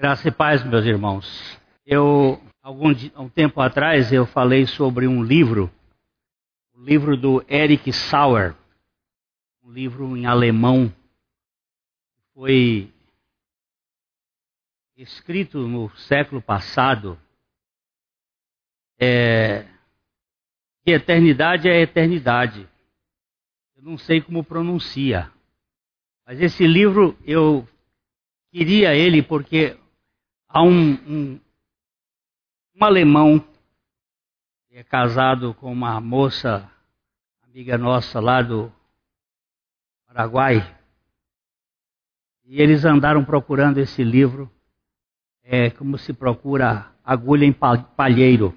Graça e paz, meus irmãos. Eu, algum um tempo atrás, eu falei sobre um livro, o livro do Eric Sauer, um livro em alemão, foi escrito no século passado. É, que eternidade é eternidade. Eu não sei como pronuncia, mas esse livro eu queria ele porque Há um, um, um alemão que é casado com uma moça, amiga nossa lá do Paraguai, e eles andaram procurando esse livro, é, como se procura agulha em palheiro.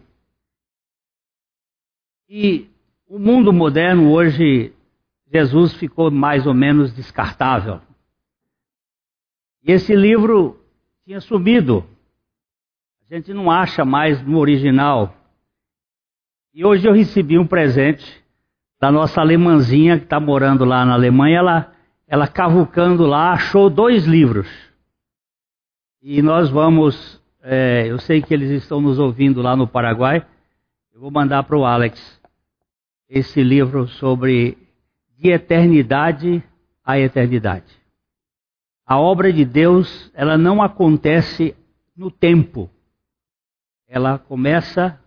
E o mundo moderno hoje, Jesus ficou mais ou menos descartável. E esse livro tinha sumido. A gente não acha mais no original. E hoje eu recebi um presente da nossa alemãzinha que está morando lá na Alemanha. Ela, ela cavucando lá, achou dois livros. E nós vamos. É, eu sei que eles estão nos ouvindo lá no Paraguai. Eu vou mandar para o Alex esse livro sobre de eternidade a eternidade. A obra de Deus, ela não acontece no tempo. Ela começa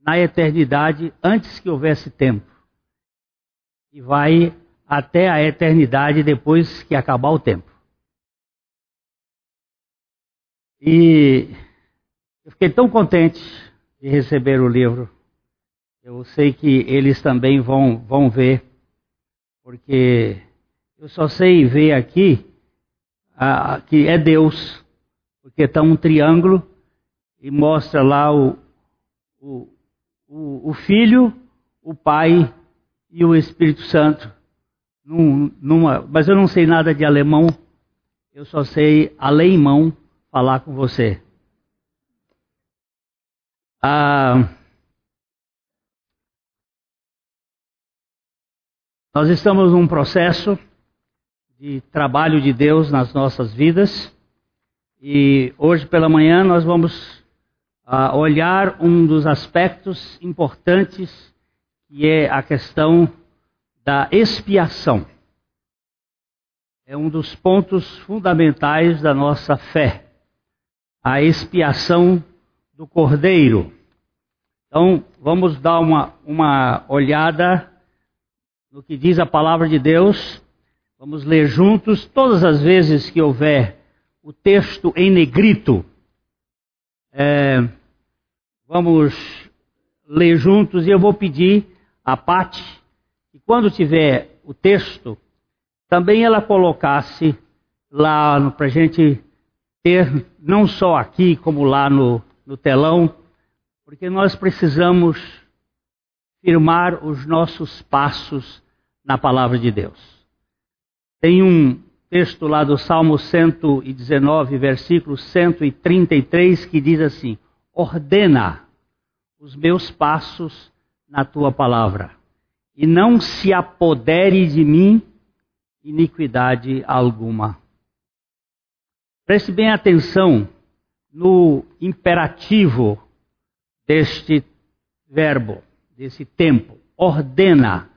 na eternidade antes que houvesse tempo. E vai até a eternidade depois que acabar o tempo. E eu fiquei tão contente de receber o livro. Eu sei que eles também vão, vão ver, porque eu só sei ver aqui ah, que é Deus, porque está um triângulo e mostra lá o, o, o, o Filho, o Pai e o Espírito Santo. Num, numa, mas eu não sei nada de alemão, eu só sei alemão falar com você. Ah, nós estamos num processo de trabalho de Deus nas nossas vidas. E hoje pela manhã nós vamos uh, olhar um dos aspectos importantes, que é a questão da expiação. É um dos pontos fundamentais da nossa fé. A expiação do Cordeiro. Então, vamos dar uma, uma olhada no que diz a palavra de Deus Vamos ler juntos, todas as vezes que houver o texto em negrito, é, vamos ler juntos e eu vou pedir a Pati que quando tiver o texto, também ela colocasse lá para a gente ter, não só aqui, como lá no, no telão, porque nós precisamos firmar os nossos passos na palavra de Deus. Tem um texto lá do Salmo 119, versículo 133, que diz assim: Ordena os meus passos na tua palavra, e não se apodere de mim iniquidade alguma. Preste bem atenção no imperativo deste verbo, desse tempo. Ordena.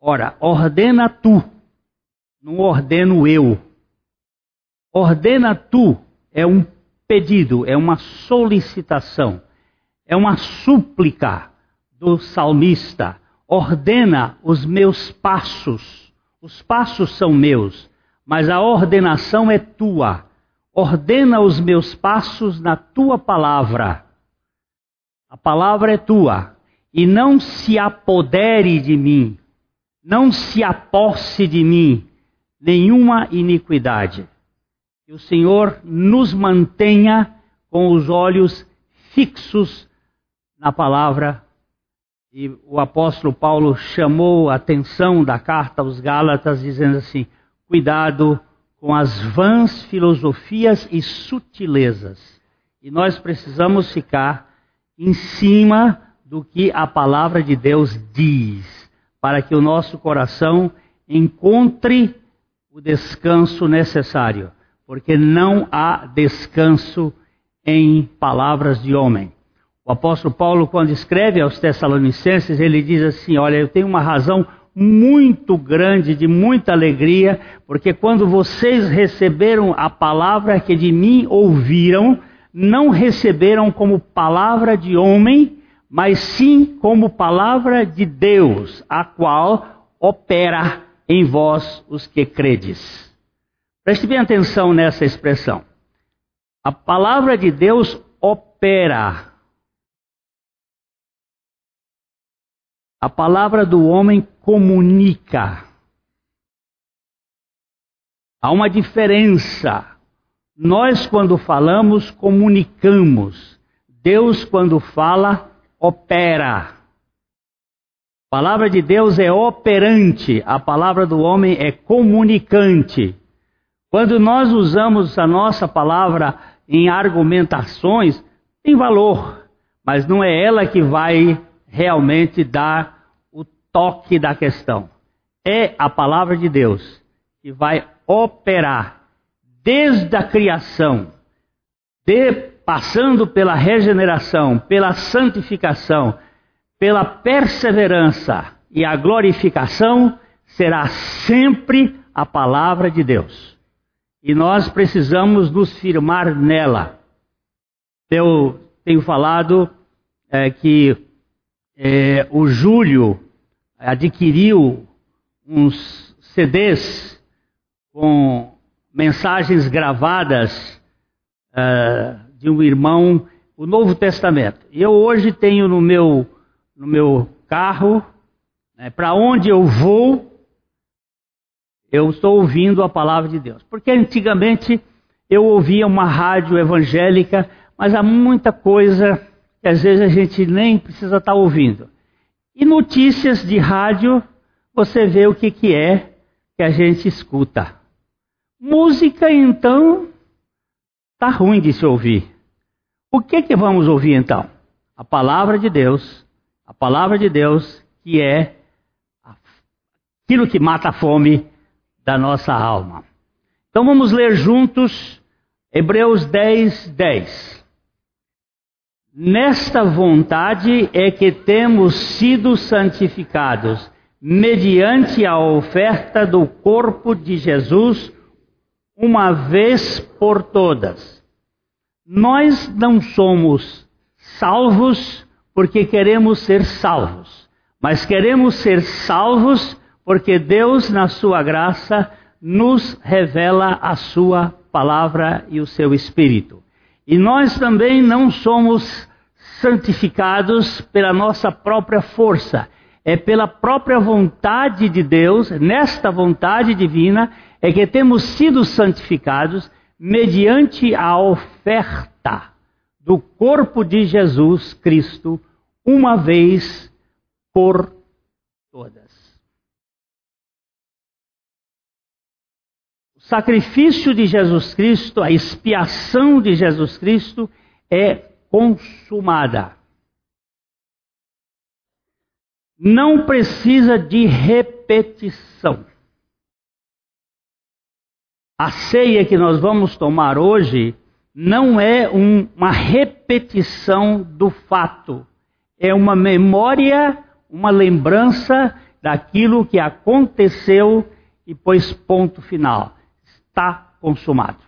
Ora, ordena tu não ordeno eu. Ordena tu é um pedido, é uma solicitação, é uma súplica do salmista. Ordena os meus passos. Os passos são meus, mas a ordenação é tua. Ordena os meus passos na tua palavra. A palavra é tua. E não se apodere de mim, não se aposse de mim nenhuma iniquidade. Que o Senhor nos mantenha com os olhos fixos na palavra. E o apóstolo Paulo chamou a atenção da carta aos Gálatas, dizendo assim: cuidado com as vãs filosofias e sutilezas. E nós precisamos ficar em cima do que a palavra de Deus diz, para que o nosso coração encontre o descanso necessário. porque não há descanso em palavras de homem. O apóstolo Paulo, quando escreve aos Tessalonicenses, ele diz assim: Olha, eu tenho uma razão muito grande, de muita alegria, porque quando vocês receberam a palavra que de mim ouviram, não receberam como palavra de homem, mas sim como palavra de Deus, a qual opera em vós os que credes. Preste bem atenção nessa expressão. A palavra de Deus opera A palavra do homem comunica. Há uma diferença. Nós, quando falamos, comunicamos. Deus, quando fala, opera. A palavra de Deus é operante, a palavra do homem é comunicante. Quando nós usamos a nossa palavra em argumentações, tem valor, mas não é ela que vai realmente dar toque da questão. É a palavra de Deus que vai operar desde a criação, de, passando pela regeneração, pela santificação, pela perseverança e a glorificação, será sempre a palavra de Deus. E nós precisamos nos firmar nela. Eu tenho falado é, que é, o Júlio adquiriu uns CDs com mensagens gravadas uh, de um irmão, o Novo Testamento. Eu hoje tenho no meu, no meu carro, né, para onde eu vou, eu estou ouvindo a palavra de Deus. Porque antigamente eu ouvia uma rádio evangélica, mas há muita coisa que às vezes a gente nem precisa estar ouvindo. E notícias de rádio, você vê o que, que é que a gente escuta. Música, então, está ruim de se ouvir. O que, que vamos ouvir então? A palavra de Deus, a palavra de Deus que é aquilo que mata a fome da nossa alma. Então vamos ler juntos Hebreus 10, 10. Nesta vontade é que temos sido santificados, mediante a oferta do corpo de Jesus, uma vez por todas. Nós não somos salvos porque queremos ser salvos, mas queremos ser salvos porque Deus, na sua graça, nos revela a sua palavra e o seu Espírito. E nós também não somos santificados pela nossa própria força, é pela própria vontade de Deus, nesta vontade divina, é que temos sido santificados mediante a oferta do corpo de Jesus Cristo, uma vez por todas. sacrifício de Jesus Cristo, a expiação de Jesus Cristo é consumada. Não precisa de repetição. A ceia que nós vamos tomar hoje não é um, uma repetição do fato, é uma memória, uma lembrança daquilo que aconteceu e pôs ponto final está consumado.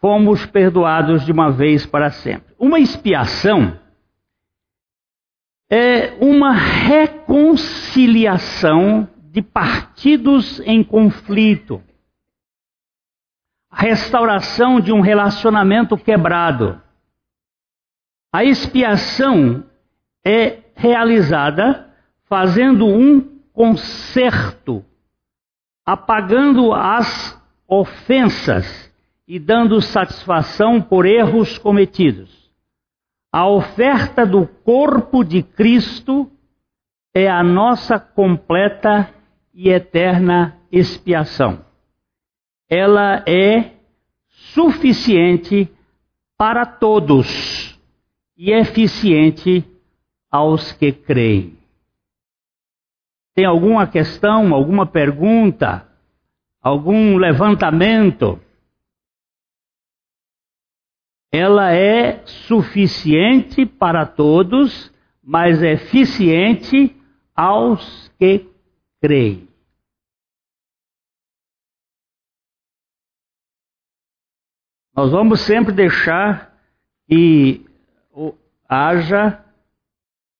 Fomos perdoados de uma vez para sempre. Uma expiação é uma reconciliação de partidos em conflito. A restauração de um relacionamento quebrado. A expiação é realizada fazendo um conserto, apagando as ofensas e dando satisfação por erros cometidos. A oferta do corpo de Cristo é a nossa completa e eterna expiação. Ela é suficiente para todos e eficiente aos que creem. Tem alguma questão, alguma pergunta? algum levantamento. ela é suficiente para todos, mas eficiente aos que creem. Nós vamos sempre deixar que haja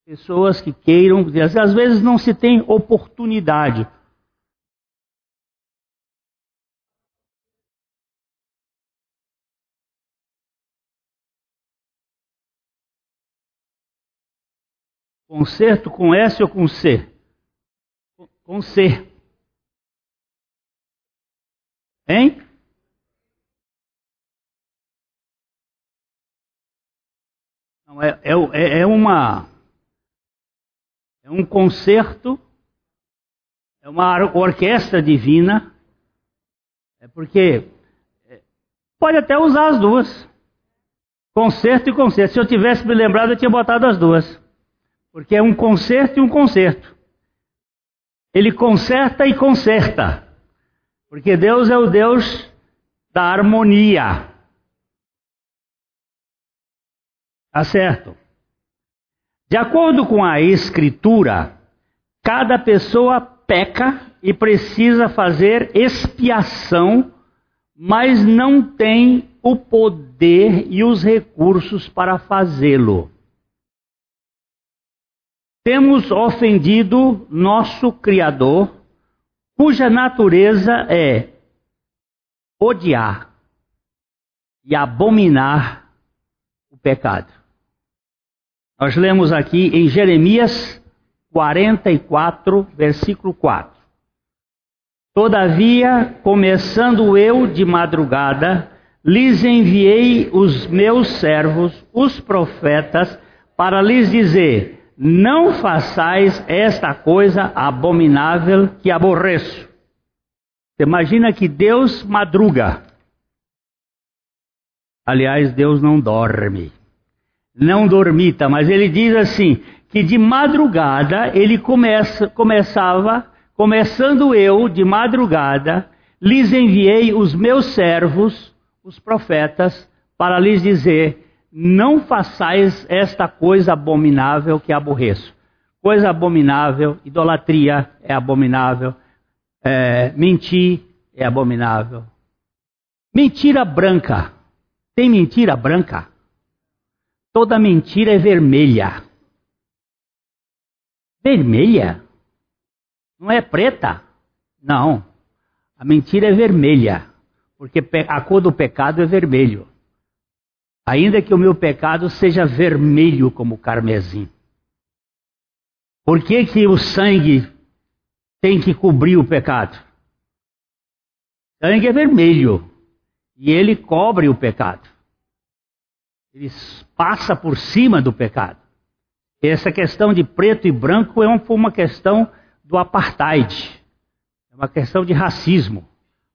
pessoas que queiram, às vezes não se tem oportunidade. Concerto com S ou com C? Com C. Hein? Não, é, é, é uma. É um concerto, é uma orquestra divina, é porque é, pode até usar as duas. Concerto e concerto. Se eu tivesse me lembrado, eu tinha botado as duas. Porque é um concerto e um concerto. Ele conserta e conserta. Porque Deus é o Deus da harmonia. Tá certo? De acordo com a Escritura, cada pessoa peca e precisa fazer expiação, mas não tem o poder e os recursos para fazê-lo. Temos ofendido nosso Criador, cuja natureza é odiar e abominar o pecado. Nós lemos aqui em Jeremias 44, versículo 4. Todavia, começando eu de madrugada, lhes enviei os meus servos, os profetas, para lhes dizer: não façais esta coisa abominável que aborreço. Você imagina que Deus madruga. Aliás, Deus não dorme. Não dormita, mas ele diz assim: que de madrugada ele começa, começava, começando eu de madrugada, lhes enviei os meus servos, os profetas, para lhes dizer: não façais esta coisa abominável que aborreço. Coisa abominável, idolatria é abominável, é, mentir é abominável. Mentira branca. Tem mentira branca? Toda mentira é vermelha. Vermelha? Não é preta? Não. A mentira é vermelha. Porque a cor do pecado é vermelho ainda que o meu pecado seja vermelho como carmesim. Por que, que o sangue tem que cobrir o pecado? O sangue é vermelho e ele cobre o pecado. Ele passa por cima do pecado. Essa questão de preto e branco é uma questão do apartheid, é uma questão de racismo,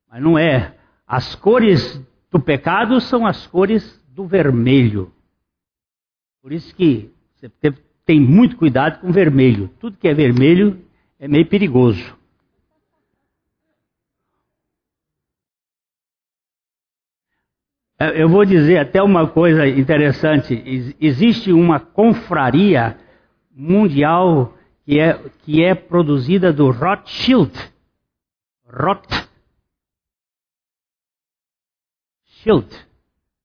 mas não é. As cores do pecado são as cores do vermelho. Por isso que você tem muito cuidado com vermelho. Tudo que é vermelho é meio perigoso. Eu vou dizer até uma coisa interessante. Existe uma confraria mundial que é, que é produzida do Rothschild. Rothschild.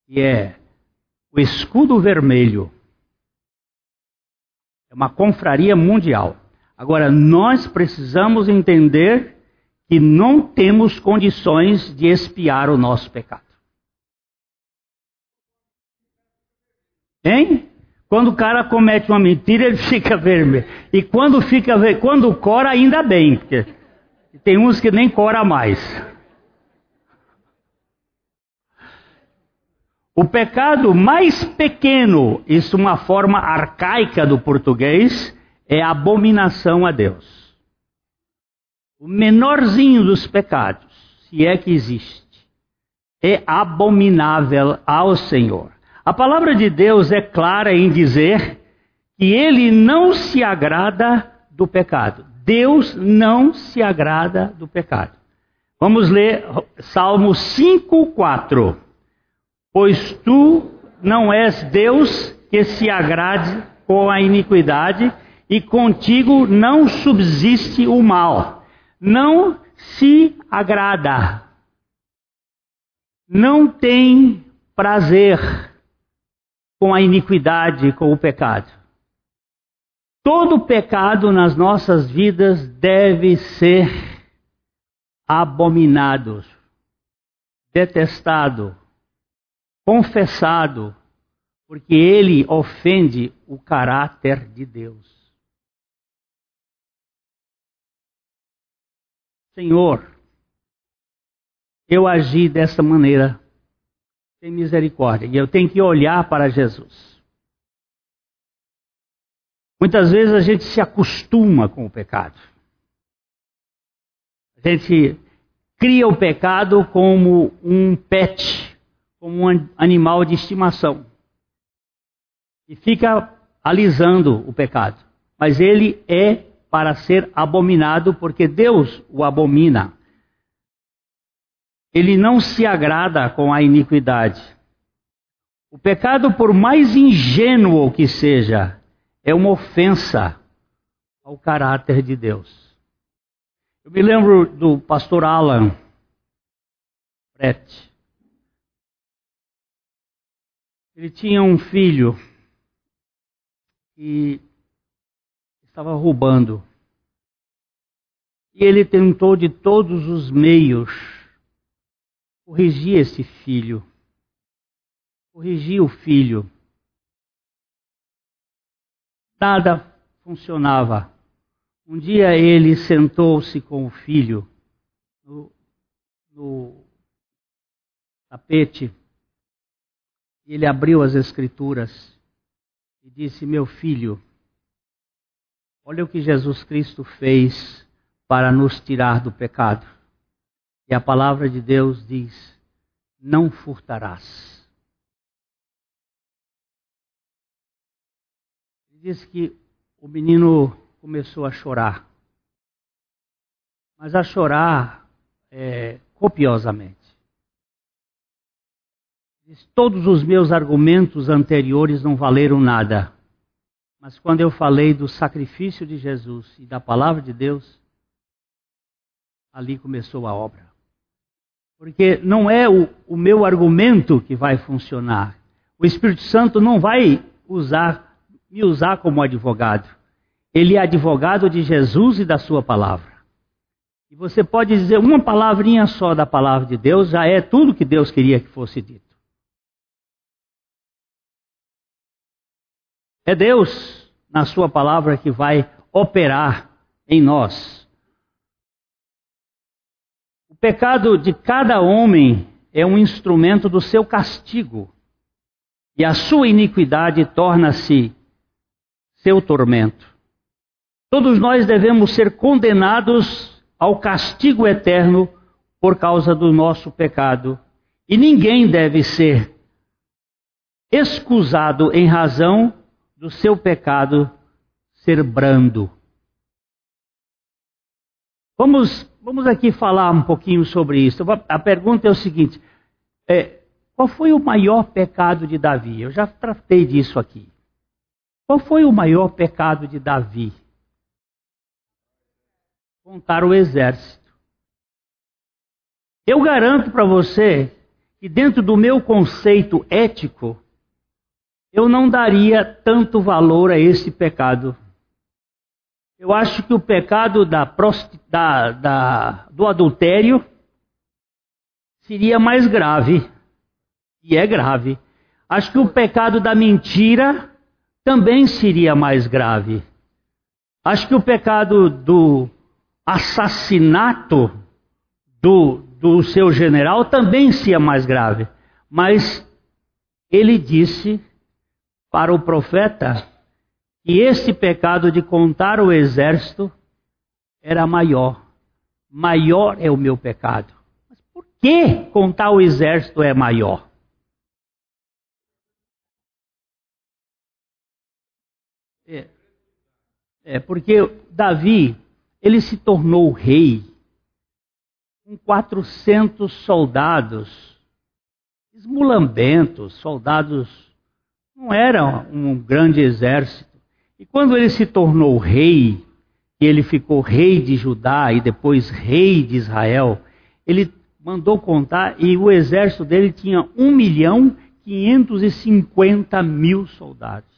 Que é o escudo vermelho. É uma confraria mundial. Agora, nós precisamos entender que não temos condições de expiar o nosso pecado. Hein? Quando o cara comete uma mentira, ele fica vermelho. E quando fica quando cora, ainda bem, porque tem uns que nem cora mais. O pecado mais pequeno, isso é uma forma arcaica do português, é abominação a Deus. O menorzinho dos pecados, se é que existe, é abominável ao Senhor. A palavra de Deus é clara em dizer que ele não se agrada do pecado. Deus não se agrada do pecado. Vamos ler Salmo 5, 4. Pois tu não és Deus que se agrade com a iniquidade, e contigo não subsiste o mal. Não se agrada. Não tem prazer com a iniquidade, com o pecado. Todo pecado nas nossas vidas deve ser abominado, detestado, confessado, porque ele ofende o caráter de Deus. Senhor, eu agi dessa maneira, tem misericórdia, e eu tenho que olhar para Jesus. Muitas vezes a gente se acostuma com o pecado. A gente cria o pecado como um pet, como um animal de estimação. E fica alisando o pecado. Mas ele é para ser abominado, porque Deus o abomina. Ele não se agrada com a iniquidade. O pecado, por mais ingênuo que seja, é uma ofensa ao caráter de Deus. Eu me lembro do pastor Alan Brett. Ele tinha um filho que estava roubando. E ele tentou de todos os meios corrigir esse filho. Corrigir o filho nada funcionava. Um dia ele sentou-se com o filho no, no tapete. Ele abriu as escrituras e disse: Meu filho, olha o que Jesus Cristo fez para nos tirar do pecado. E a palavra de Deus diz: Não furtarás. diz que o menino começou a chorar. Mas a chorar é, copiosamente. Diz, todos os meus argumentos anteriores não valeram nada. Mas quando eu falei do sacrifício de Jesus e da palavra de Deus, ali começou a obra. Porque não é o, o meu argumento que vai funcionar. O Espírito Santo não vai usar me usar como advogado. Ele é advogado de Jesus e da sua palavra. E você pode dizer uma palavrinha só da palavra de Deus, já é tudo que Deus queria que fosse dito. É Deus, na sua palavra, que vai operar em nós. Pecado de cada homem é um instrumento do seu castigo. E a sua iniquidade torna-se seu tormento. Todos nós devemos ser condenados ao castigo eterno por causa do nosso pecado. E ninguém deve ser excusado em razão do seu pecado ser brando. Vamos, vamos aqui falar um pouquinho sobre isso. A pergunta é o seguinte: é, qual foi o maior pecado de Davi? Eu já tratei disso aqui. Qual foi o maior pecado de Davi? Contar o exército. Eu garanto para você que, dentro do meu conceito ético, eu não daria tanto valor a esse pecado. Eu acho que o pecado da, da, da, do adultério seria mais grave. E é grave. Acho que o pecado da mentira também seria mais grave. Acho que o pecado do assassinato do, do seu general também seria mais grave. Mas ele disse para o profeta que esse pecado de contar o exército era maior. Maior é o meu pecado. Mas por que contar o exército é maior? É, é porque Davi, ele se tornou rei com 400 soldados esmulambentos, soldados não era um grande exército. E quando ele se tornou rei, e ele ficou rei de Judá e depois rei de Israel, ele mandou contar e o exército dele tinha 1 milhão 550 mil soldados.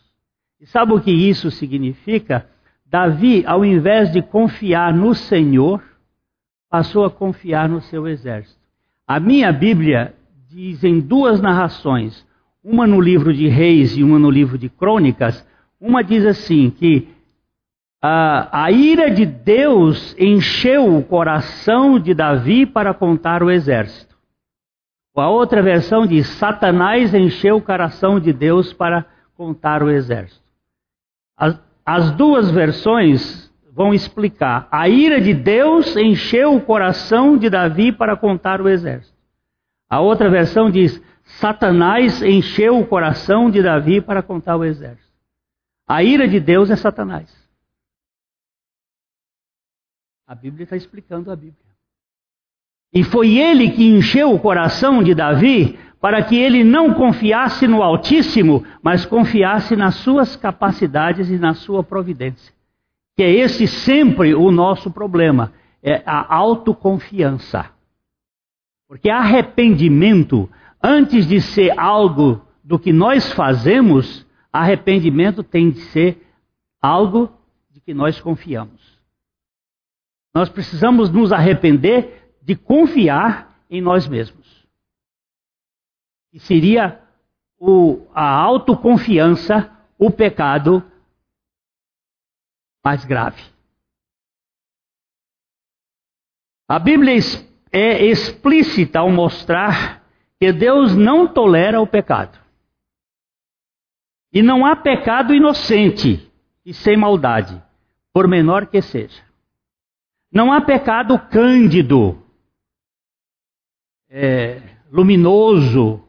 E sabe o que isso significa? Davi, ao invés de confiar no Senhor, passou a confiar no seu exército. A minha Bíblia diz em duas narrações, uma no livro de Reis e uma no livro de Crônicas, uma diz assim que a, a ira de Deus encheu o coração de Davi para contar o exército. A outra versão diz: Satanás encheu o coração de Deus para contar o exército. As, as duas versões vão explicar. A ira de Deus encheu o coração de Davi para contar o exército. A outra versão diz: Satanás encheu o coração de Davi para contar o exército. A ira de Deus é Satanás. A Bíblia está explicando a Bíblia. E foi ele que encheu o coração de Davi para que ele não confiasse no Altíssimo, mas confiasse nas suas capacidades e na sua providência. Que é esse sempre o nosso problema, é a autoconfiança. Porque arrependimento, antes de ser algo do que nós fazemos, arrependimento tem de ser algo de que nós confiamos. Nós precisamos nos arrepender de confiar em nós mesmos. E seria o, a autoconfiança o pecado mais grave. A Bíblia é explícita ao mostrar que Deus não tolera o pecado. E não há pecado inocente e sem maldade, por menor que seja. Não há pecado cândido, é, luminoso,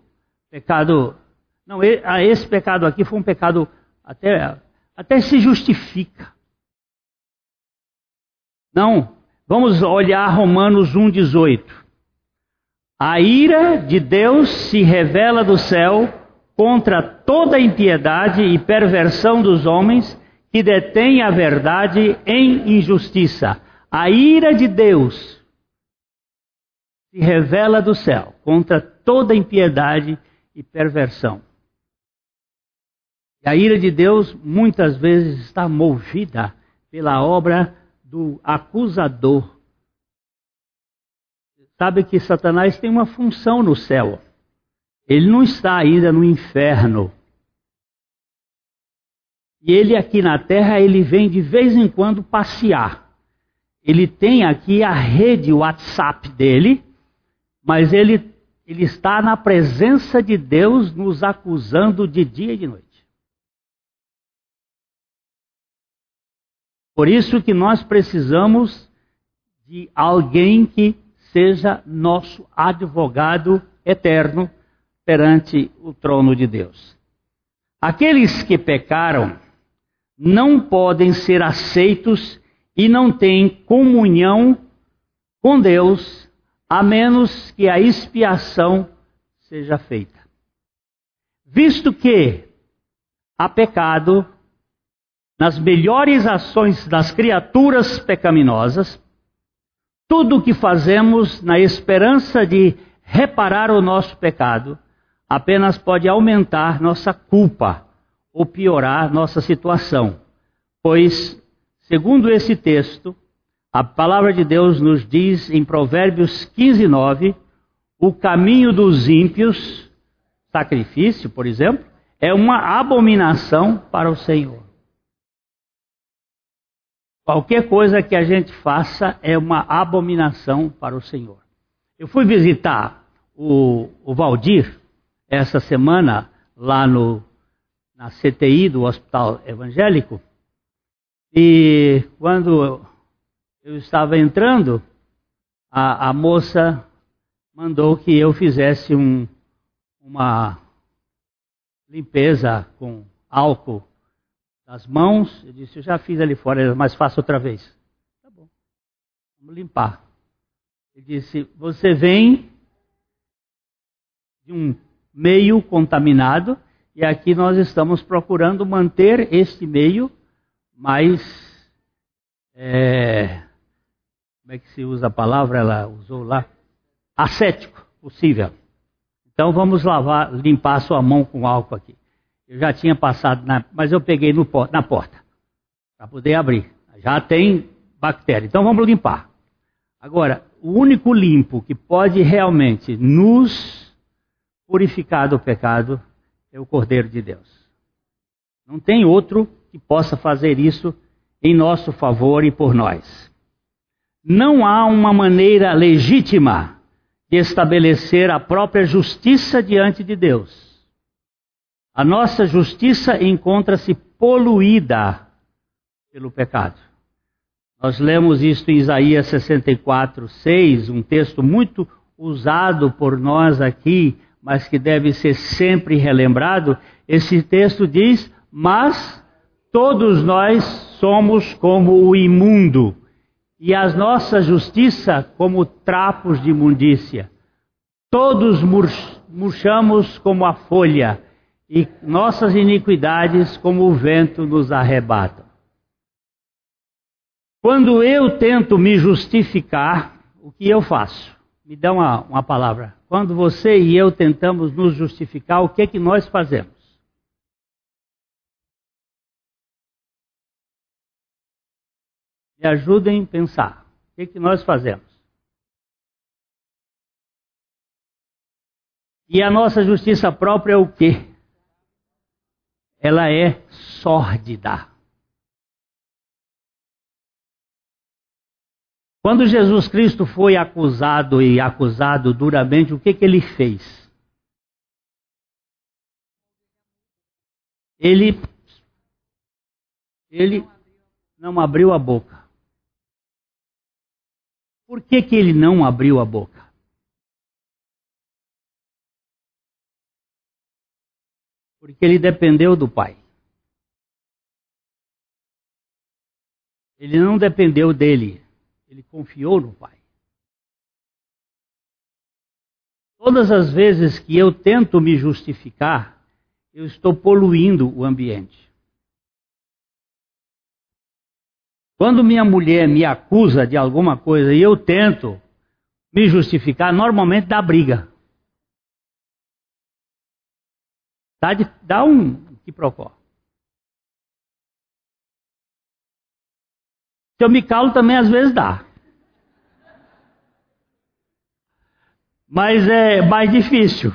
pecado. Não, esse pecado aqui foi um pecado até, até se justifica. Não, vamos olhar Romanos 1,18. A ira de Deus se revela do céu contra toda impiedade e perversão dos homens que detêm a verdade em injustiça a ira de Deus se revela do céu contra toda impiedade e perversão. E a ira de Deus muitas vezes está movida pela obra do acusador. Sabe que Satanás tem uma função no céu. Ele não está ainda no inferno. E ele aqui na terra, ele vem de vez em quando passear ele tem aqui a rede WhatsApp dele, mas ele, ele está na presença de Deus nos acusando de dia e de noite. Por isso que nós precisamos de alguém que seja nosso advogado eterno perante o trono de Deus. Aqueles que pecaram não podem ser aceitos e não tem comunhão com Deus, a menos que a expiação seja feita. Visto que há pecado nas melhores ações das criaturas pecaminosas, tudo o que fazemos na esperança de reparar o nosso pecado apenas pode aumentar nossa culpa ou piorar nossa situação, pois Segundo esse texto, a palavra de Deus nos diz em Provérbios 15, 9, o caminho dos ímpios, sacrifício, por exemplo, é uma abominação para o Senhor. Qualquer coisa que a gente faça é uma abominação para o Senhor. Eu fui visitar o, o Valdir essa semana lá no, na CTI do Hospital Evangélico. E quando eu estava entrando, a, a moça mandou que eu fizesse um, uma limpeza com álcool das mãos. Eu disse, eu já fiz ali fora, mas faço outra vez. Tá bom, vamos limpar. Ele disse, você vem de um meio contaminado e aqui nós estamos procurando manter este meio mais. É, como é que se usa a palavra? Ela usou lá? Ascético possível. Então vamos lavar, limpar a sua mão com álcool aqui. Eu já tinha passado, na, mas eu peguei no, na porta para poder abrir. Já tem bactéria. Então vamos limpar. Agora, o único limpo que pode realmente nos purificar do pecado é o Cordeiro de Deus. Não tem outro que possa fazer isso em nosso favor e por nós. Não há uma maneira legítima de estabelecer a própria justiça diante de Deus. A nossa justiça encontra-se poluída pelo pecado. Nós lemos isto em Isaías 64, 6, um texto muito usado por nós aqui, mas que deve ser sempre relembrado. Esse texto diz: Mas todos nós somos como o imundo, e a nossa justiça como trapos de imundícia. Todos murchamos como a folha, e nossas iniquidades como o vento nos arrebatam. Quando eu tento me justificar, o que eu faço? Me dá uma, uma palavra. Quando você e eu tentamos nos justificar, o que é que nós fazemos? Me ajudem a pensar. O que é que nós fazemos? E a nossa justiça própria é o quê? Ela é sórdida. Quando Jesus Cristo foi acusado e acusado duramente, o que, que ele fez? Ele, ele não abriu a boca. Por que, que ele não abriu a boca? Porque ele dependeu do Pai. Ele não dependeu dele, ele confiou no Pai. Todas as vezes que eu tento me justificar, eu estou poluindo o ambiente. Quando minha mulher me acusa de alguma coisa e eu tento me justificar, normalmente dá briga. Dá, de, dá um que procó. Se eu me calo também às vezes dá. Mas é mais difícil.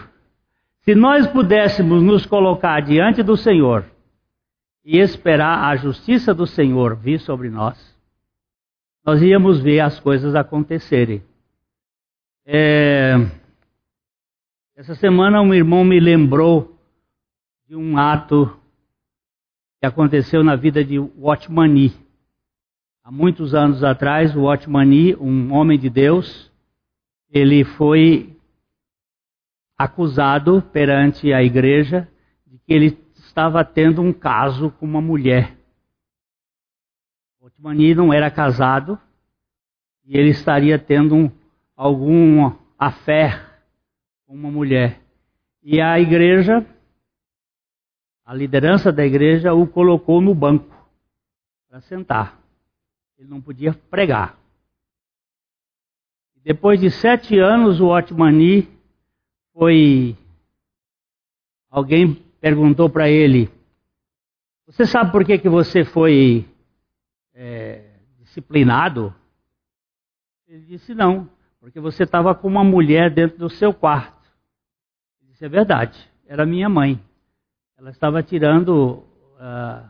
Se nós pudéssemos nos colocar diante do Senhor e esperar a justiça do Senhor vir sobre nós, nós íamos ver as coisas acontecerem. É... Essa semana um irmão me lembrou de um ato que aconteceu na vida de Watchmani. Há muitos anos atrás, o Watchmani, um homem de Deus, ele foi acusado perante a igreja de que ele estava tendo um caso com uma mulher. O Watchmani não era casado e ele estaria tendo um, algum afé com uma mulher. E a igreja, a liderança da igreja, o colocou no banco para sentar. Ele não podia pregar. Depois de sete anos, o Otmani foi. Alguém perguntou para ele: Você sabe por que, que você foi é, disciplinado? Ele disse: Não, porque você estava com uma mulher dentro do seu quarto. Ele disse: É verdade, era minha mãe. Ela estava tirando uh,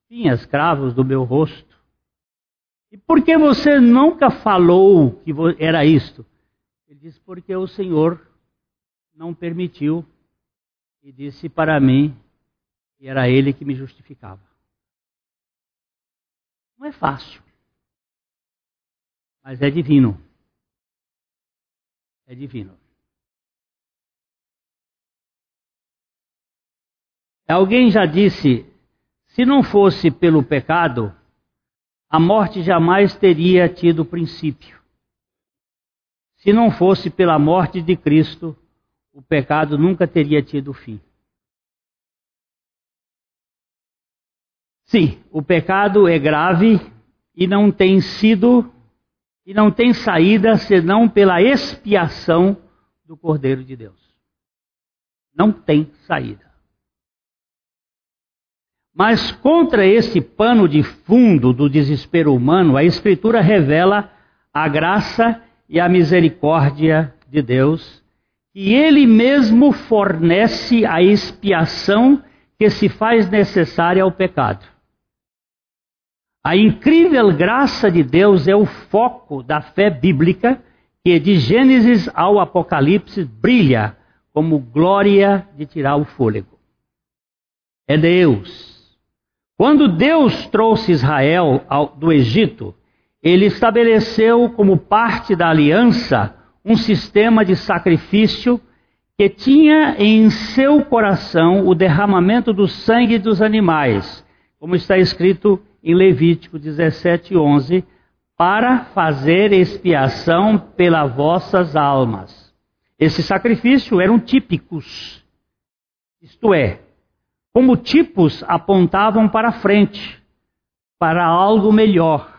espinhas, cravos do meu rosto. E por que você nunca falou que era isto? Ele disse, porque o Senhor não permitiu e disse para mim que era Ele que me justificava. Não é fácil, mas é divino. É divino. Alguém já disse: se não fosse pelo pecado, a morte jamais teria tido princípio. Se não fosse pela morte de Cristo, o pecado nunca teria tido fim. Sim, o pecado é grave e não tem sido e não tem saída senão pela expiação do Cordeiro de Deus. Não tem saída. Mas contra esse pano de fundo do desespero humano, a Escritura revela a graça e a misericórdia de Deus, e Ele mesmo fornece a expiação que se faz necessária ao pecado. A incrível graça de Deus é o foco da fé bíblica que de Gênesis ao Apocalipse brilha como glória de tirar o fôlego. É Deus quando Deus trouxe Israel do Egito, ele estabeleceu como parte da aliança um sistema de sacrifício que tinha em seu coração o derramamento do sangue dos animais, como está escrito em Levítico 17:11, para fazer expiação pelas vossas almas. Esses sacrifícios eram típicos, isto é, como tipos apontavam para frente, para algo melhor.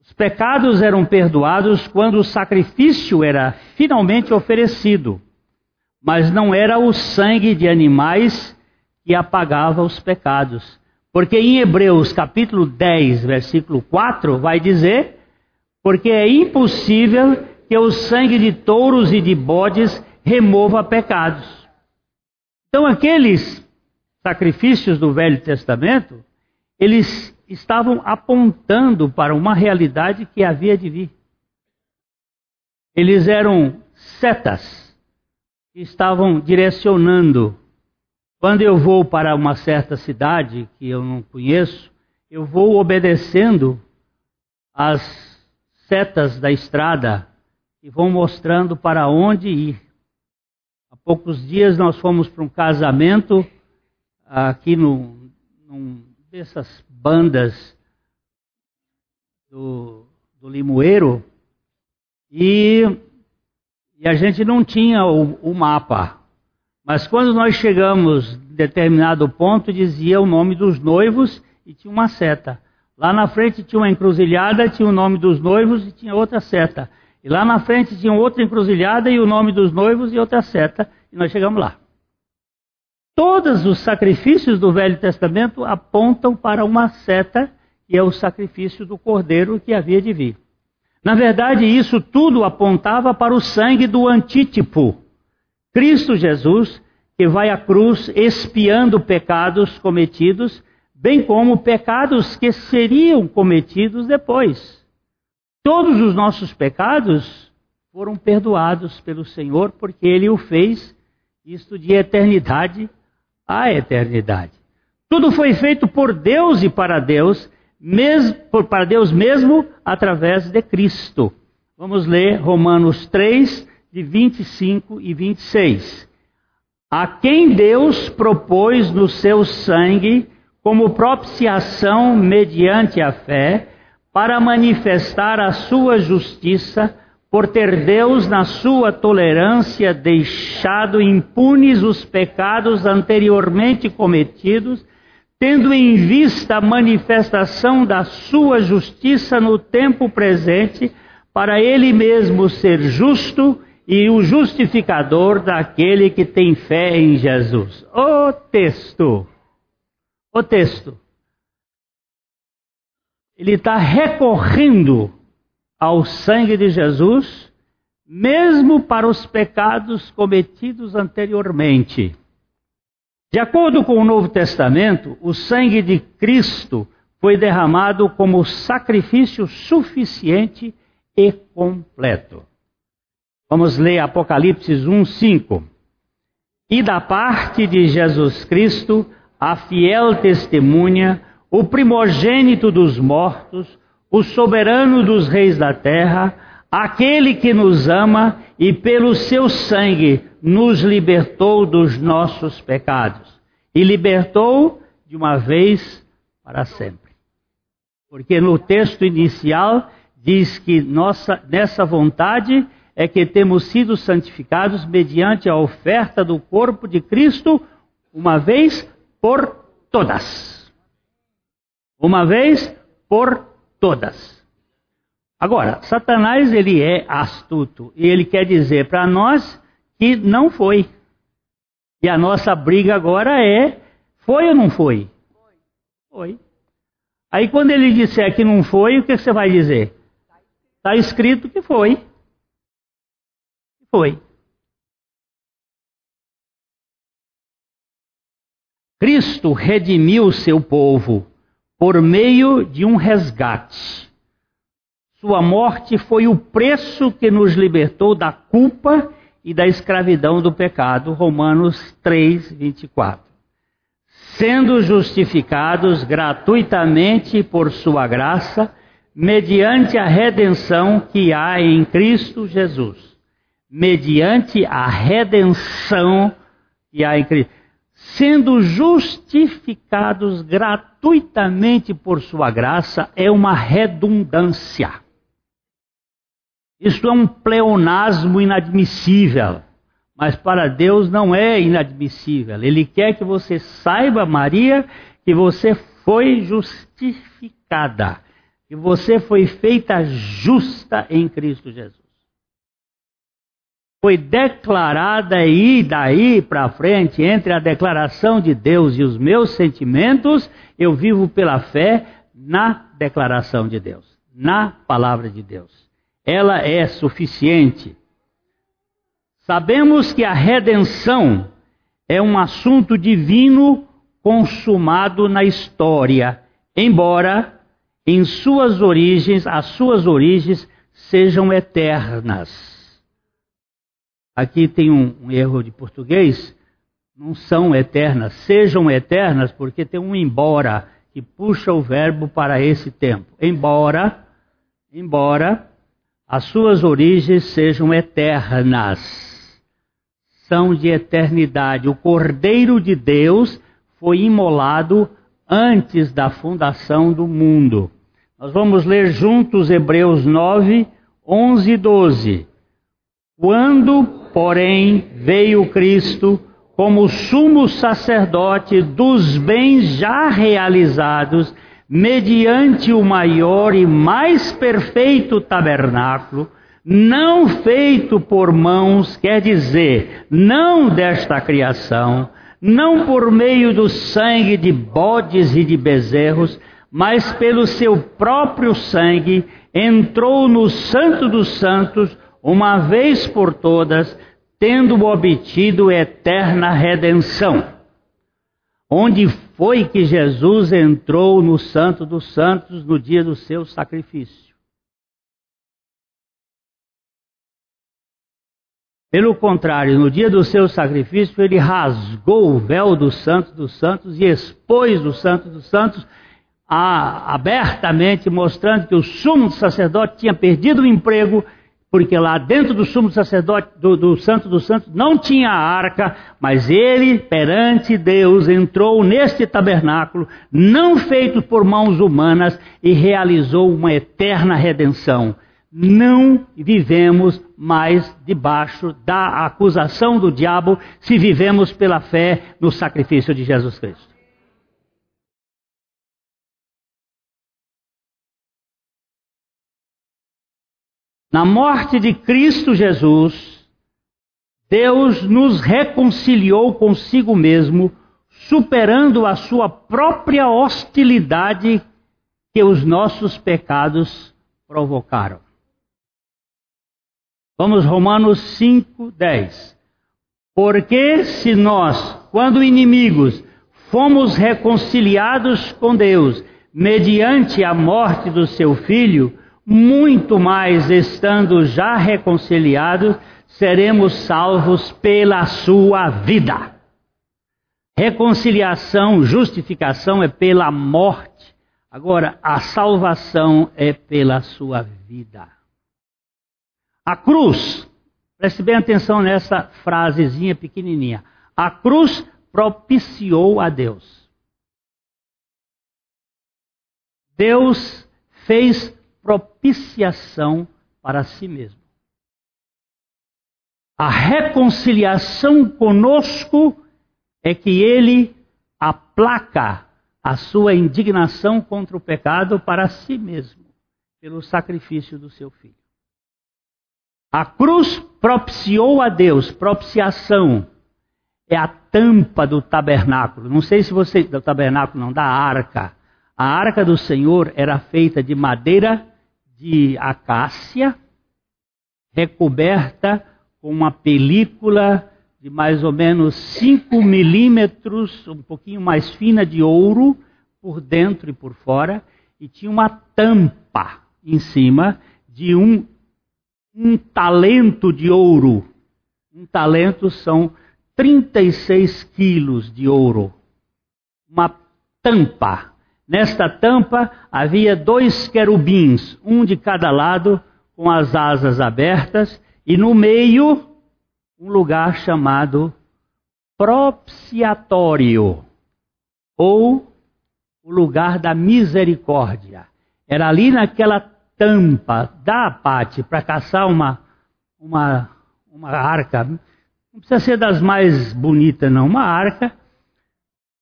Os pecados eram perdoados quando o sacrifício era finalmente oferecido, mas não era o sangue de animais que apagava os pecados. Porque em Hebreus capítulo 10, versículo 4, vai dizer: Porque é impossível que o sangue de touros e de bodes remova pecados. Então, aqueles sacrifícios do Velho Testamento, eles estavam apontando para uma realidade que havia de vir. Eles eram setas que estavam direcionando. Quando eu vou para uma certa cidade que eu não conheço, eu vou obedecendo as setas da estrada e vão mostrando para onde ir. Há poucos dias nós fomos para um casamento aqui no, num dessas bandas do, do Limoeiro e, e, a gente não tinha o, o mapa. Mas quando nós chegamos em determinado ponto, dizia o nome dos noivos e tinha uma seta. Lá na frente tinha uma encruzilhada, tinha o nome dos noivos e tinha outra seta. E lá na frente tinha outra encruzilhada e o nome dos noivos e outra seta. E nós chegamos lá. Todos os sacrifícios do Velho Testamento apontam para uma seta, que é o sacrifício do cordeiro que havia de vir. Na verdade, isso tudo apontava para o sangue do antítipo, Cristo Jesus, que vai à cruz expiando pecados cometidos, bem como pecados que seriam cometidos depois. Todos os nossos pecados foram perdoados pelo Senhor, porque Ele o fez, isto de eternidade a eternidade. Tudo foi feito por Deus e para Deus, mesmo, para Deus mesmo, através de Cristo. Vamos ler Romanos 3, de 25 e 26. A quem Deus propôs no seu sangue como propiciação mediante a fé, para manifestar a sua justiça, por ter Deus, na sua tolerância, deixado impunes os pecados anteriormente cometidos, tendo em vista a manifestação da sua justiça no tempo presente, para ele mesmo ser justo e o justificador daquele que tem fé em Jesus. O texto. O texto. Ele está recorrendo ao sangue de Jesus, mesmo para os pecados cometidos anteriormente. De acordo com o Novo Testamento, o sangue de Cristo foi derramado como sacrifício suficiente e completo. Vamos ler Apocalipse 1:5. E da parte de Jesus Cristo, a fiel testemunha, o primogênito dos mortos, o soberano dos reis da terra, aquele que nos ama e pelo seu sangue nos libertou dos nossos pecados e libertou de uma vez para sempre. Porque no texto inicial diz que nossa, nessa vontade é que temos sido santificados mediante a oferta do corpo de Cristo uma vez por todas. Uma vez por todas. Agora, Satanás ele é astuto e ele quer dizer para nós que não foi. E a nossa briga agora é: foi ou não foi? Foi. Aí quando ele disser que não foi, o que você vai dizer? Está escrito que foi. Foi. Cristo redimiu o seu povo por meio de um resgate. Sua morte foi o preço que nos libertou da culpa e da escravidão do pecado. Romanos 3, 24. Sendo justificados gratuitamente por Sua graça, mediante a redenção que há em Cristo Jesus. Mediante a redenção que há em Cristo sendo justificados gratuitamente por sua graça, é uma redundância. Isto é um pleonasmo inadmissível, mas para Deus não é inadmissível. Ele quer que você saiba, Maria, que você foi justificada, que você foi feita justa em Cristo Jesus foi declarada e daí para frente, entre a declaração de Deus e os meus sentimentos, eu vivo pela fé na declaração de Deus, na palavra de Deus. Ela é suficiente. Sabemos que a redenção é um assunto divino consumado na história, embora em suas origens, as suas origens sejam eternas. Aqui tem um, um erro de português. Não são eternas, sejam eternas, porque tem um embora que puxa o verbo para esse tempo. Embora, embora as suas origens sejam eternas, são de eternidade. O Cordeiro de Deus foi imolado antes da fundação do mundo. Nós vamos ler juntos Hebreus 9, 11 e 12. Quando porém, veio Cristo como sumo sacerdote dos bens já realizados, mediante o maior e mais perfeito tabernáculo, não feito por mãos, quer dizer, não desta criação, não por meio do sangue de bodes e de bezerros, mas pelo seu próprio sangue, entrou no Santo dos Santos uma vez por todas, tendo obtido eterna redenção. Onde foi que Jesus entrou no Santo dos Santos no dia do seu sacrifício? Pelo contrário, no dia do seu sacrifício, ele rasgou o véu do Santo dos Santos e expôs o Santo dos Santos a, abertamente, mostrando que o sumo sacerdote tinha perdido o emprego porque lá dentro do sumo sacerdote, do, do santo dos santos, não tinha arca, mas ele, perante Deus, entrou neste tabernáculo, não feito por mãos humanas, e realizou uma eterna redenção. Não vivemos mais debaixo da acusação do diabo se vivemos pela fé no sacrifício de Jesus Cristo. Na morte de Cristo Jesus, Deus nos reconciliou consigo mesmo, superando a sua própria hostilidade que os nossos pecados provocaram. Vamos Romanos 5, 10. Porque se nós, quando inimigos, fomos reconciliados com Deus mediante a morte do seu filho, muito mais estando já reconciliados, seremos salvos pela sua vida. Reconciliação, justificação é pela morte. Agora, a salvação é pela sua vida. A cruz, preste bem atenção nessa frasezinha pequenininha. A cruz propiciou a Deus. Deus fez propiciação para si mesmo. A reconciliação conosco é que ele aplaca a sua indignação contra o pecado para si mesmo, pelo sacrifício do seu filho. A cruz propiciou a Deus, propiciação é a tampa do tabernáculo. Não sei se você do tabernáculo não da arca. A arca do Senhor era feita de madeira de acácia, recoberta com uma película de mais ou menos 5 milímetros, um pouquinho mais fina de ouro, por dentro e por fora, e tinha uma tampa em cima de um, um talento de ouro. Um talento são 36 quilos de ouro. Uma tampa. Nesta tampa havia dois querubins, um de cada lado, com as asas abertas, e no meio um lugar chamado propiciatório, ou o lugar da misericórdia. Era ali naquela tampa. Da Pate para caçar uma, uma, uma arca, não precisa ser das mais bonitas, não, uma arca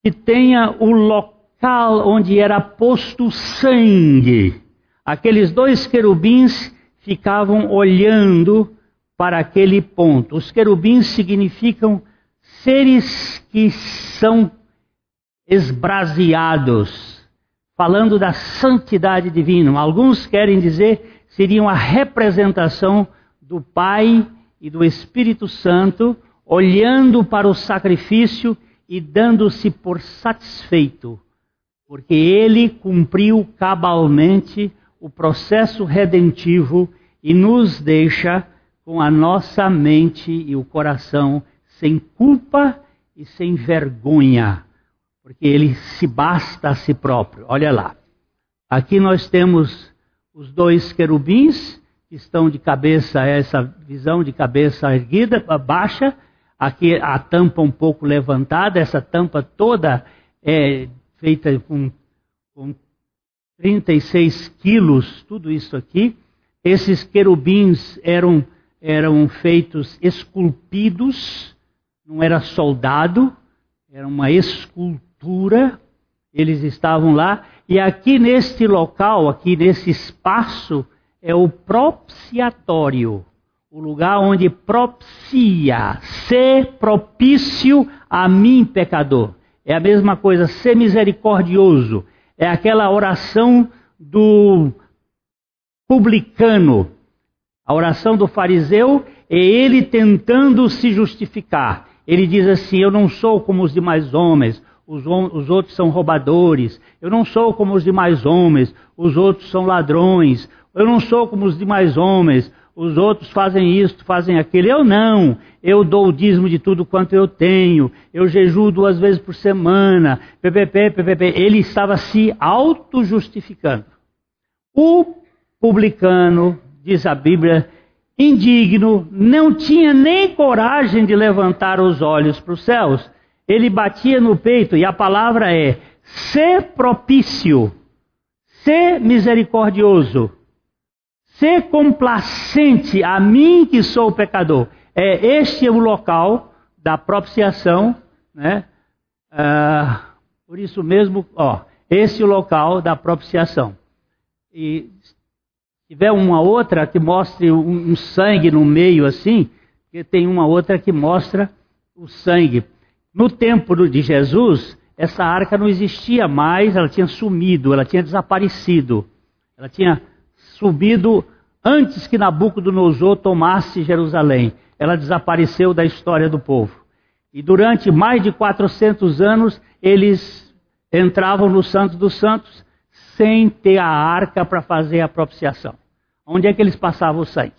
que tenha o local onde era posto sangue. Aqueles dois querubins ficavam olhando para aquele ponto. Os querubins significam seres que são esbraseados, falando da santidade divina. Alguns querem dizer seriam a representação do Pai e do Espírito Santo, olhando para o sacrifício e dando-se por satisfeito, porque ele cumpriu cabalmente o processo redentivo e nos deixa com a nossa mente e o coração sem culpa e sem vergonha, porque ele se basta a si próprio. Olha lá. Aqui nós temos os dois querubins que estão de cabeça, essa visão de cabeça erguida, baixa, aqui a tampa um pouco levantada, essa tampa toda é feita com, com 36 quilos, tudo isso aqui. Esses querubins eram eram feitos esculpidos, não era soldado, era uma escultura. Eles estavam lá e aqui neste local, aqui nesse espaço, é o propiciatório, o lugar onde propicia, ser propício a mim, pecador. É a mesma coisa, ser misericordioso. É aquela oração do publicano a oração do fariseu é ele tentando se justificar. Ele diz assim: Eu não sou como os demais homens, os, os, outros são roubadores. Eu não sou como os demais homens, os outros são ladrões. Eu não sou como os demais homens, os outros fazem isto, fazem aquilo. Eu não. Eu dou o dízimo de tudo quanto eu tenho. Eu jejuo duas vezes por semana. PPP, PPP. Ele estava se auto-justificando. O publicano diz a Bíblia, indigno, não tinha nem coragem de levantar os olhos para os céus. Ele batia no peito, e a palavra é: ser propício, ser misericordioso, ser complacente a mim que sou pecador. É este é o local da propiciação, né? Ah, por isso mesmo, ó, esse é o local da propiciação. E tiver uma outra que mostre um, um sangue no meio assim, porque tem uma outra que mostra o sangue. No tempo de Jesus, essa arca não existia mais, ela tinha sumido, ela tinha desaparecido. Ela tinha subido antes que Nabucodonosor tomasse Jerusalém. Ela desapareceu da história do povo. E durante mais de 400 anos, eles entravam no Santo dos Santos sem ter a arca para fazer a propiciação. Onde é que eles passavam o sangue?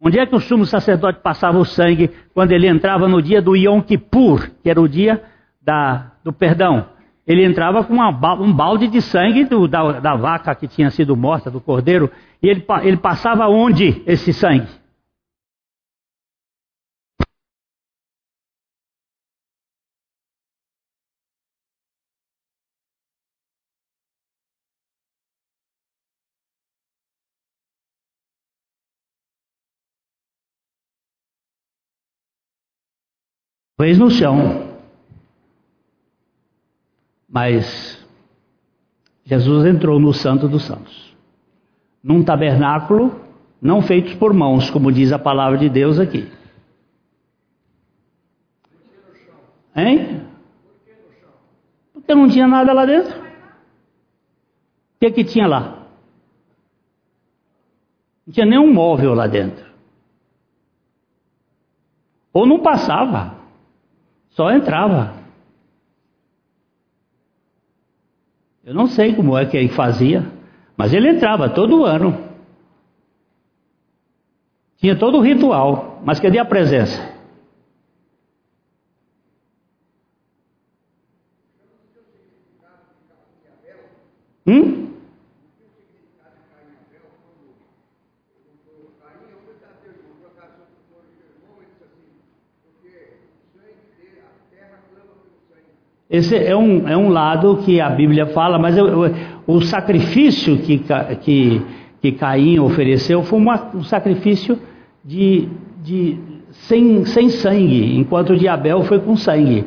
Onde é que o sumo sacerdote passava o sangue quando ele entrava no dia do Yom Kippur, que era o dia da, do perdão? Ele entrava com uma, um balde de sangue do, da, da, vaca que tinha sido morta, do cordeiro, e ele, ele passava onde esse sangue? Talvez no chão. Mas Jesus entrou no Santo dos Santos, num tabernáculo não feito por mãos, como diz a palavra de Deus aqui. Hein? Porque não tinha nada lá dentro. O que, que tinha lá? Não tinha nenhum móvel lá dentro. Ou não passava, só entrava. Eu não sei como é que ele fazia, mas ele entrava todo ano. Tinha todo o ritual, mas cadê a presença? Hum? Esse é um, é um lado que a Bíblia fala, mas eu, eu, o sacrifício que, que, que Caim ofereceu foi uma, um sacrifício de, de, sem, sem sangue, enquanto o de Abel foi com sangue.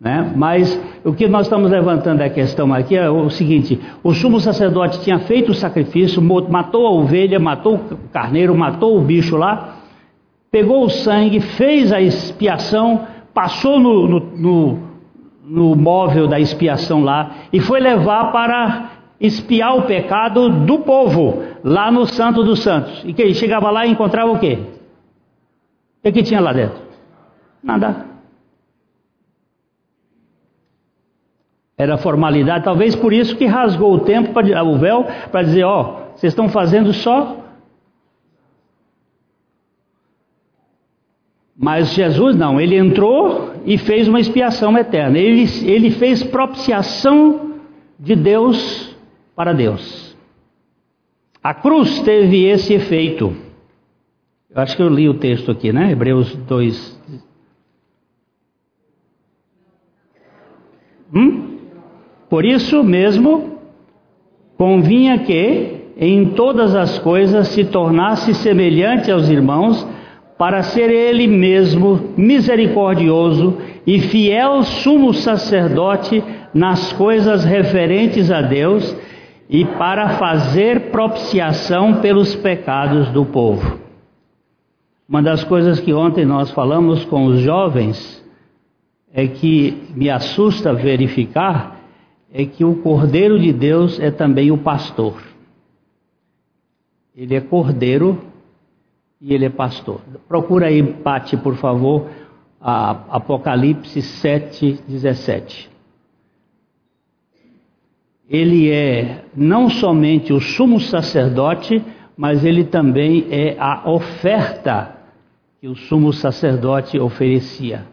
Né? Mas o que nós estamos levantando a questão aqui é o seguinte: o sumo sacerdote tinha feito o sacrifício, matou a ovelha, matou o carneiro, matou o bicho lá, pegou o sangue, fez a expiação, passou no, no, no, no móvel da expiação lá e foi levar para espiar o pecado do povo lá no Santo dos Santos. E que chegava lá e encontrava o quê? O que, que tinha lá dentro? Nada. Era formalidade, talvez por isso que rasgou o tempo, pra, o véu, para dizer: ó, vocês estão fazendo só. Mas Jesus não, ele entrou e fez uma expiação eterna. Ele, ele fez propiciação de Deus para Deus. A cruz teve esse efeito. Eu acho que eu li o texto aqui, né? Hebreus 2. Hum? Por isso mesmo, convinha que em todas as coisas se tornasse semelhante aos irmãos, para ser ele mesmo misericordioso e fiel sumo sacerdote nas coisas referentes a Deus e para fazer propiciação pelos pecados do povo. Uma das coisas que ontem nós falamos com os jovens é que me assusta verificar é que o Cordeiro de Deus é também o pastor. Ele é cordeiro e ele é pastor. Procura aí, Pati, por favor, Apocalipse 7, 17. Ele é não somente o sumo sacerdote, mas ele também é a oferta que o sumo sacerdote oferecia.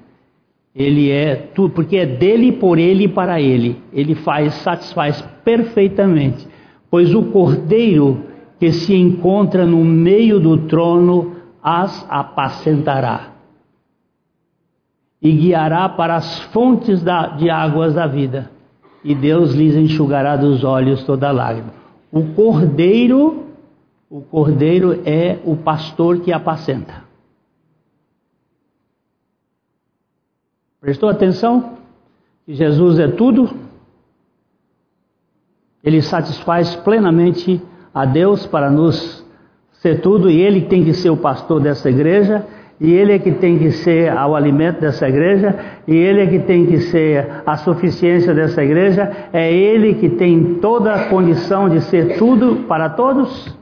Ele é tudo, porque é dele, por ele e para ele. Ele faz, satisfaz perfeitamente. Pois o cordeiro que se encontra no meio do trono as apacentará e guiará para as fontes da, de águas da vida, e Deus lhes enxugará dos olhos toda lágrima. O cordeiro, o cordeiro é o pastor que apacenta. Prestou atenção? Que Jesus é tudo? Ele satisfaz plenamente a Deus para nos ser tudo e Ele tem que ser o pastor dessa igreja. E Ele é que tem que ser o alimento dessa igreja, e Ele é que tem que ser a suficiência dessa igreja, é Ele que tem toda a condição de ser tudo para todos.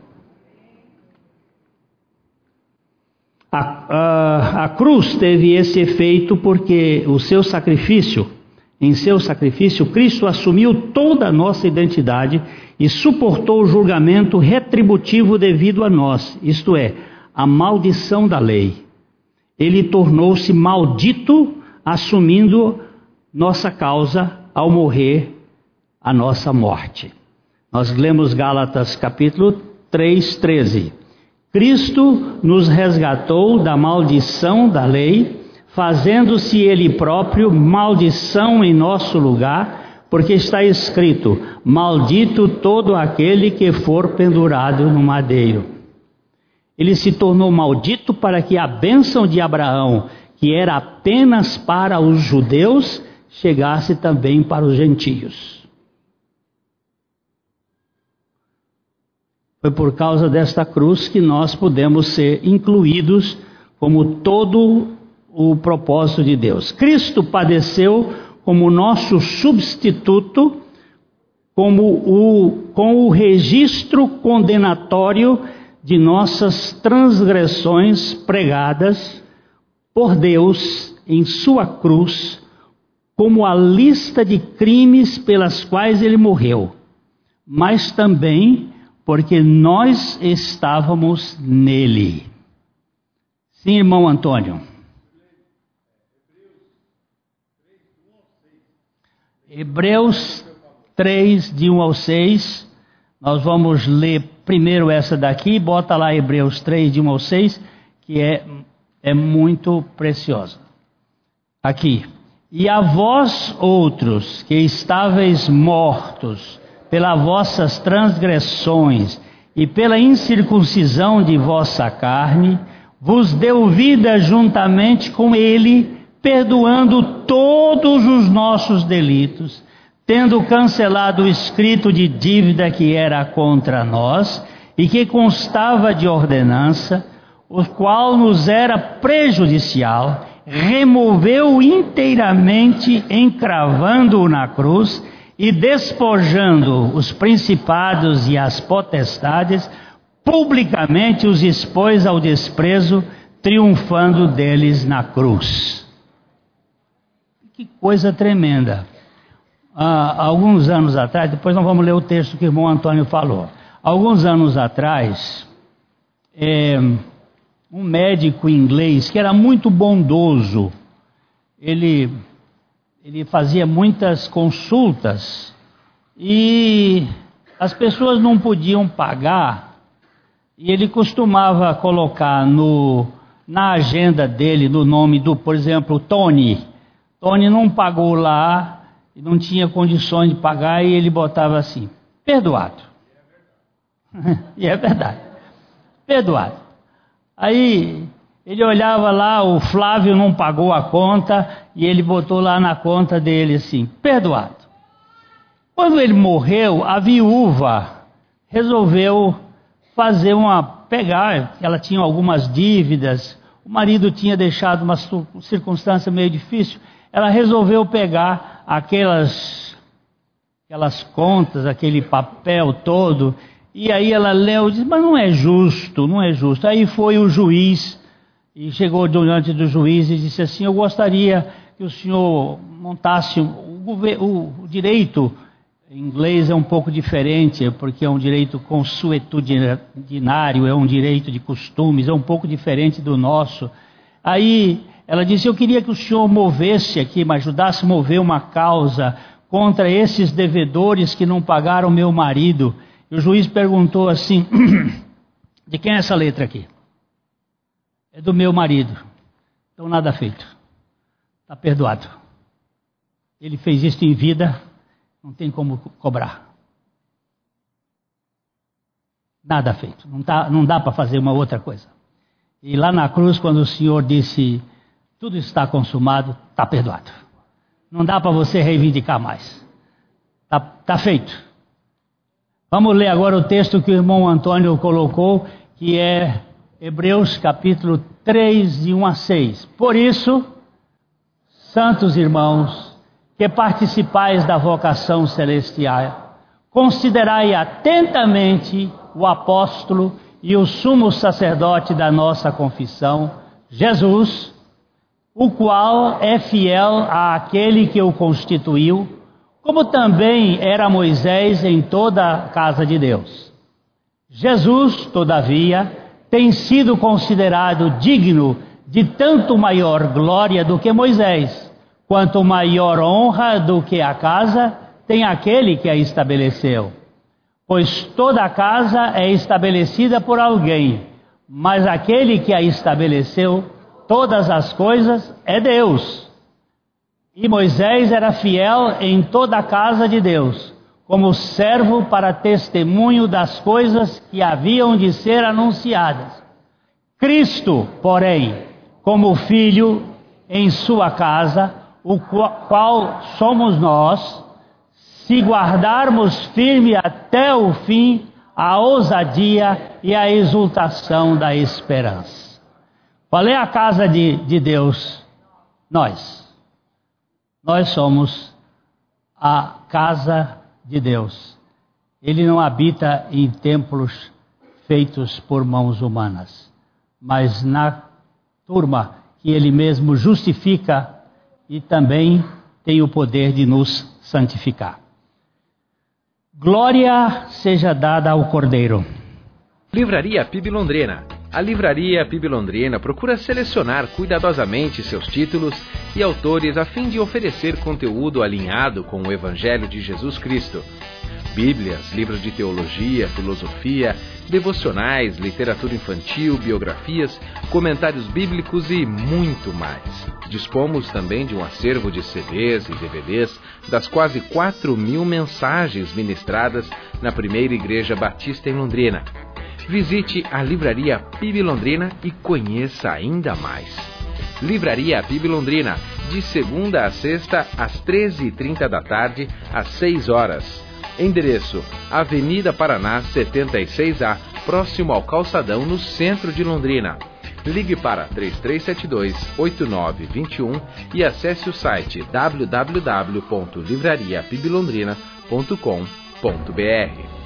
A, a, a cruz teve esse efeito porque o seu sacrifício, em seu sacrifício, Cristo assumiu toda a nossa identidade e suportou o julgamento retributivo devido a nós, isto é, a maldição da lei. Ele tornou-se maldito, assumindo nossa causa ao morrer a nossa morte. Nós lemos Gálatas capítulo 3, 13. Cristo nos resgatou da maldição da lei, fazendo-se Ele próprio maldição em nosso lugar, porque está escrito: Maldito todo aquele que for pendurado no madeiro. Ele se tornou maldito para que a bênção de Abraão, que era apenas para os judeus, chegasse também para os gentios. Foi por causa desta cruz que nós pudemos ser incluídos como todo o propósito de Deus. Cristo padeceu como nosso substituto, como o, com o registro condenatório de nossas transgressões pregadas por Deus em sua cruz, como a lista de crimes pelas quais ele morreu, mas também porque nós estávamos nele. Sim, irmão Antônio. Hebreus 3, de 1 ao 6. Nós vamos ler primeiro essa daqui, bota lá Hebreus 3, de 1 ao 6, que é, é muito preciosa. Aqui. E a vós outros que estáveis mortos pelas vossas transgressões e pela incircuncisão de vossa carne, vos deu vida juntamente com ele perdoando todos os nossos delitos, tendo cancelado o escrito de dívida que era contra nós e que constava de ordenança, o qual nos era prejudicial, removeu inteiramente, encravando-o na cruz e despojando os principados e as potestades, publicamente os expôs ao desprezo, triunfando deles na cruz. Que coisa tremenda. Há alguns anos atrás, depois nós vamos ler o texto que o irmão Antônio falou. Alguns anos atrás, é, um médico inglês que era muito bondoso, ele, ele fazia muitas consultas e as pessoas não podiam pagar e ele costumava colocar no, na agenda dele, no nome do, por exemplo, Tony Tony não pagou lá, e não tinha condições de pagar, e ele botava assim: perdoado. e é verdade. Perdoado. Aí ele olhava lá, o Flávio não pagou a conta, e ele botou lá na conta dele assim: perdoado. Quando ele morreu, a viúva resolveu fazer uma. pegar, ela tinha algumas dívidas, o marido tinha deixado uma circunstância meio difícil ela resolveu pegar aquelas, aquelas contas, aquele papel todo, e aí ela leu e disse, mas não é justo, não é justo. Aí foi o juiz, e chegou diante do juiz e disse assim, eu gostaria que o senhor montasse o, direito em inglês é um pouco diferente, porque é um direito consuetudinário, é um direito de costumes, é um pouco diferente do nosso. Aí ela disse: Eu queria que o senhor movesse aqui, me ajudasse a mover uma causa contra esses devedores que não pagaram meu marido. E o juiz perguntou assim: De quem é essa letra aqui? É do meu marido. Então nada feito. Está perdoado. Ele fez isso em vida, não tem como cobrar. Nada feito. Não, tá, não dá para fazer uma outra coisa. E lá na cruz, quando o Senhor disse tudo está consumado, está perdoado. Não dá para você reivindicar mais. Está tá feito. Vamos ler agora o texto que o irmão Antônio colocou, que é Hebreus capítulo 3, de 1 a 6. Por isso, santos irmãos, que participais da vocação celestial, considerai atentamente o apóstolo e o sumo sacerdote da nossa confissão, Jesus, o qual é fiel àquele que o constituiu, como também era Moisés em toda a casa de Deus. Jesus, todavia, tem sido considerado digno de tanto maior glória do que Moisés, quanto maior honra do que a casa tem aquele que a estabeleceu. Pois toda a casa é estabelecida por alguém, mas aquele que a estabeleceu todas as coisas é Deus. E Moisés era fiel em toda a casa de Deus, como servo para testemunho das coisas que haviam de ser anunciadas. Cristo, porém, como filho em sua casa, o qual somos nós, se guardarmos firme até o fim a ousadia e a exultação da esperança. Qual é a casa de, de Deus? Nós. Nós somos a casa de Deus. Ele não habita em templos feitos por mãos humanas, mas na turma que ele mesmo justifica e também tem o poder de nos santificar. Glória seja dada ao Cordeiro. Livraria PIB Londrina. A Livraria PIB Londrina procura selecionar cuidadosamente seus títulos e autores a fim de oferecer conteúdo alinhado com o Evangelho de Jesus Cristo Bíblias, livros de teologia, filosofia, devocionais, literatura infantil, biografias, comentários bíblicos e muito mais. Dispomos também de um acervo de CDs e DVDs das quase 4 mil mensagens ministradas na primeira Igreja Batista em Londrina. Visite a Livraria PIB Londrina e conheça ainda mais. Livraria PIB Londrina, de segunda a sexta, às 13h30 da tarde, às 6 horas Endereço: Avenida Paraná 76A, próximo ao Calçadão, no centro de Londrina. Ligue para 3372-8921 e acesse o site www.livrariapiblondrina.com.br.